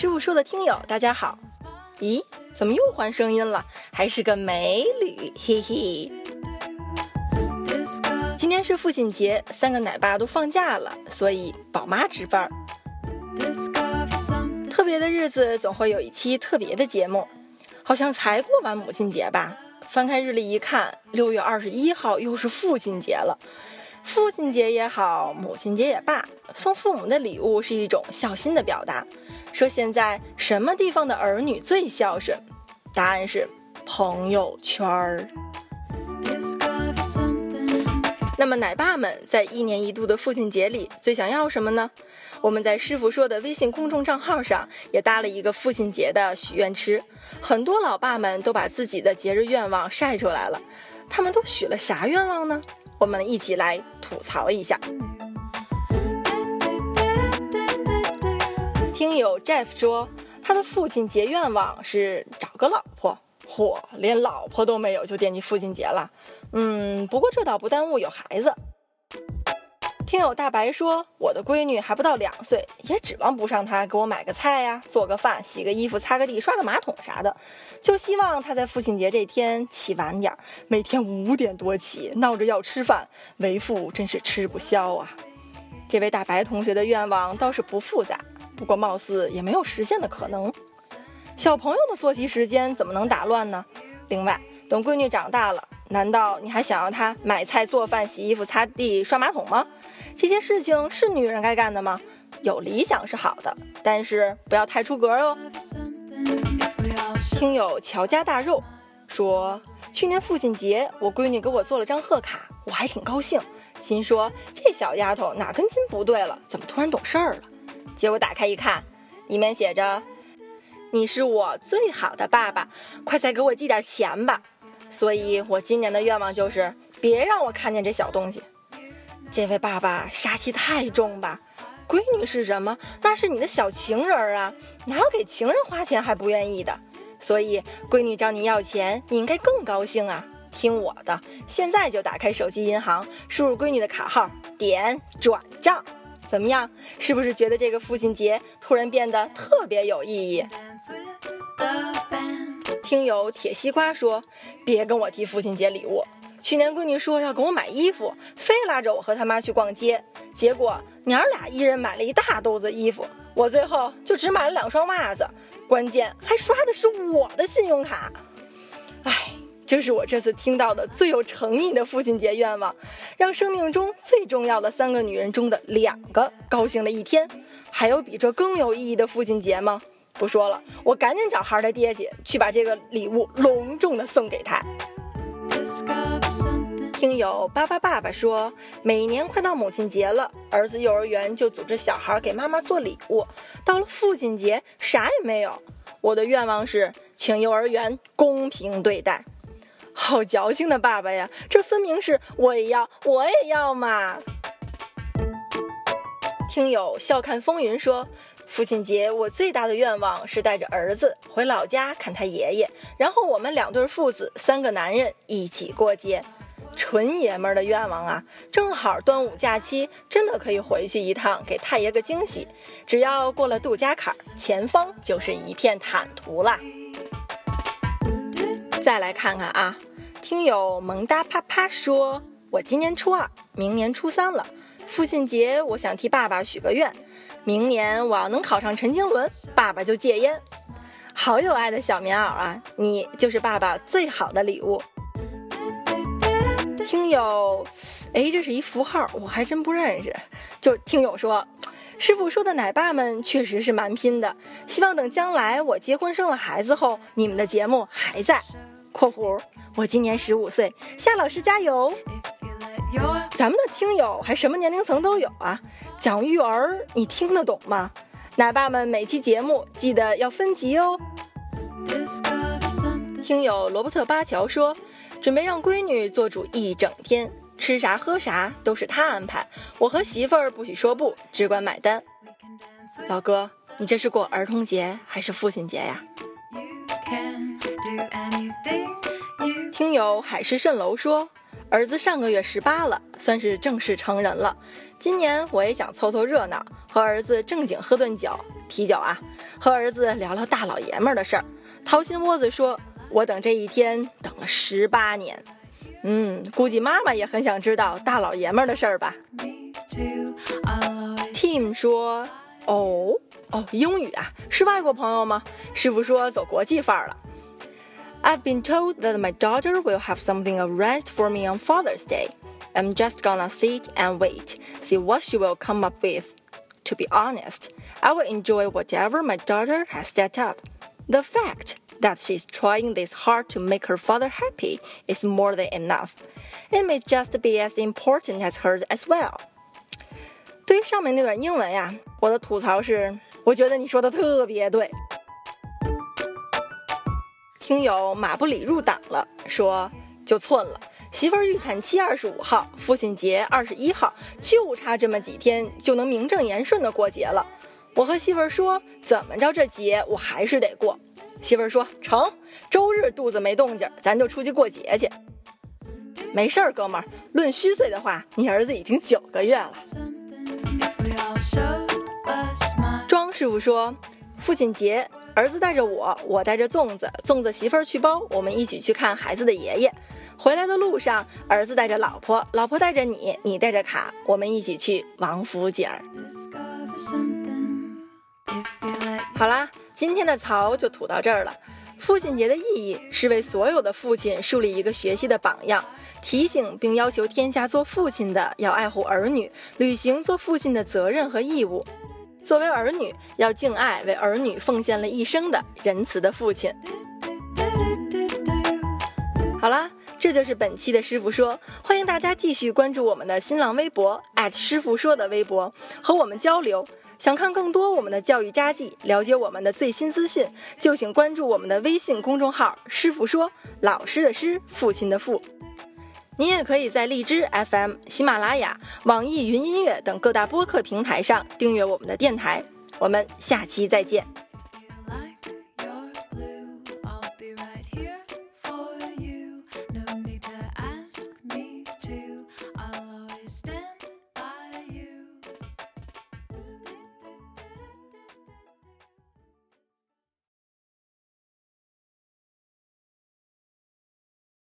师傅说的听友，大家好。咦，怎么又换声音了？还是个美女，嘿嘿。今天是父亲节，三个奶爸都放假了，所以宝妈值班。特别的日子总会有一期特别的节目，好像才过完母亲节吧？翻开日历一看，六月二十一号又是父亲节了。父亲节也好，母亲节也罢，送父母的礼物是一种孝心的表达。说现在什么地方的儿女最孝顺？答案是朋友圈儿。那么奶爸们在一年一度的父亲节里最想要什么呢？我们在师傅说的微信公众账号上也搭了一个父亲节的许愿池，很多老爸们都把自己的节日愿望晒出来了。他们都许了啥愿望呢？我们一起来吐槽一下。听友 Jeff 说，他的父亲节愿望是找个老婆。嚯，连老婆都没有就惦记父亲节了。嗯，不过这倒不耽误有孩子。听友大白说，我的闺女还不到两岁，也指望不上她给我买个菜呀、做个饭、洗个衣服、擦个地、刷个马桶啥的，就希望她在父亲节这天起晚点，每天五点多起，闹着要吃饭，为父真是吃不消啊。这位大白同学的愿望倒是不复杂，不过貌似也没有实现的可能。小朋友的作息时间怎么能打乱呢？另外，等闺女长大了。难道你还想要他买菜、做饭、洗衣服、擦地、刷马桶吗？这些事情是女人该干的吗？有理想是好的，但是不要太出格哦。听友乔家大肉说，去年父亲节，我闺女给我做了张贺卡，我还挺高兴，心说这小丫头哪根筋不对了，怎么突然懂事儿了？结果打开一看，里面写着：“你是我最好的爸爸，快再给我寄点钱吧。”所以，我今年的愿望就是别让我看见这小东西。这位爸爸杀气太重吧？闺女是什么？那是你的小情人啊，哪有给情人花钱还不愿意的？所以，闺女找你要钱，你应该更高兴啊！听我的，现在就打开手机银行，输入闺女的卡号，点转账，怎么样？是不是觉得这个父亲节突然变得特别有意义？听友铁西瓜说：“别跟我提父亲节礼物。去年闺女说要给我买衣服，非拉着我和他妈去逛街，结果娘俩一人买了一大兜子衣服，我最后就只买了两双袜子，关键还刷的是我的信用卡。哎，这是我这次听到的最有诚意的父亲节愿望，让生命中最重要的三个女人中的两个高兴了一天。还有比这更有意义的父亲节吗？”不说了，我赶紧找孩儿的爹去，去把这个礼物隆重的送给他。听友巴巴爸爸说，每年快到母亲节了，儿子幼儿园就组织小孩给妈妈做礼物，到了父亲节啥也没有。我的愿望是，请幼儿园公平对待。好矫情的爸爸呀，这分明是我也要，我也要嘛。听友笑看风云说。父亲节，我最大的愿望是带着儿子回老家看他爷爷，然后我们两对父子三个男人一起过节，纯爷们儿的愿望啊！正好端午假期，真的可以回去一趟，给太爷个惊喜。只要过了度假坎，前方就是一片坦途啦。再来看看啊，听友萌哒啪啪说，我今年初二，明年初三了，父亲节我想替爸爸许个愿。明年我要能考上陈经纶，爸爸就戒烟。好有爱的小棉袄啊！你就是爸爸最好的礼物。听友，哎，这是一符号，我还真不认识。就听友说，师傅说的奶爸们确实是蛮拼的。希望等将来我结婚生了孩子后，你们的节目还在。（括弧）我今年十五岁，夏老师加油。咱们的听友还什么年龄层都有啊？讲育儿你听得懂吗？奶爸们每期节目记得要分级哦。听友罗伯特巴乔说，准备让闺女做主一整天，吃啥喝啥都是她安排，我和媳妇儿不许说不，只管买单。老哥，你这是过儿童节还是父亲节呀？听友海市蜃楼说。儿子上个月十八了，算是正式成人了。今年我也想凑凑热闹，和儿子正经喝顿酒，啤酒啊，和儿子聊聊大老爷们儿的事儿。掏心窝子说：“我等这一天等了十八年。”嗯，估计妈妈也很想知道大老爷们儿的事儿吧。Tim 说：“哦哦，英语啊，是外国朋友吗？师傅说走国际范儿了。” I've been told that my daughter will have something arranged for me on Father's Day. I'm just gonna sit and wait, see what she will come up with. To be honest, I will enjoy whatever my daughter has set up. The fact that she's trying this hard to make her father happy is more than enough. It may just be as important as her as well. 对于上面那段英文呀，我的吐槽是，我觉得你说的特别对。 听友马布里入党了，说就寸了。媳妇儿预产期二十五号，父亲节二十一号，就差这么几天就能名正言顺的过节了。我和媳妇儿说，怎么着这节我还是得过。媳妇儿说成，周日肚子没动静，咱就出去过节去。没事儿，哥们儿，论虚岁的话，你儿子已经九个月了。庄师傅说，父亲节。儿子带着我，我带着粽子，粽子媳妇儿去包，我们一起去看孩子的爷爷。回来的路上，儿子带着老婆，老婆带着你，你带着卡，我们一起去王府井。好啦，今天的槽就吐到这儿了。父亲节的意义是为所有的父亲树立一个学习的榜样，提醒并要求天下做父亲的要爱护儿女，履行做父亲的责任和义务。作为儿女，要敬爱为儿女奉献了一生的仁慈的父亲。好啦，这就是本期的师傅说，欢迎大家继续关注我们的新浪微博师傅说的微博，和我们交流。想看更多我们的教育札记，了解我们的最新资讯，就请关注我们的微信公众号“师傅说”，老师的师，父亲的父。您也可以在荔枝 FM、喜马拉雅、网易云音乐等各大播客平台上订阅我们的电台。我们下期再见。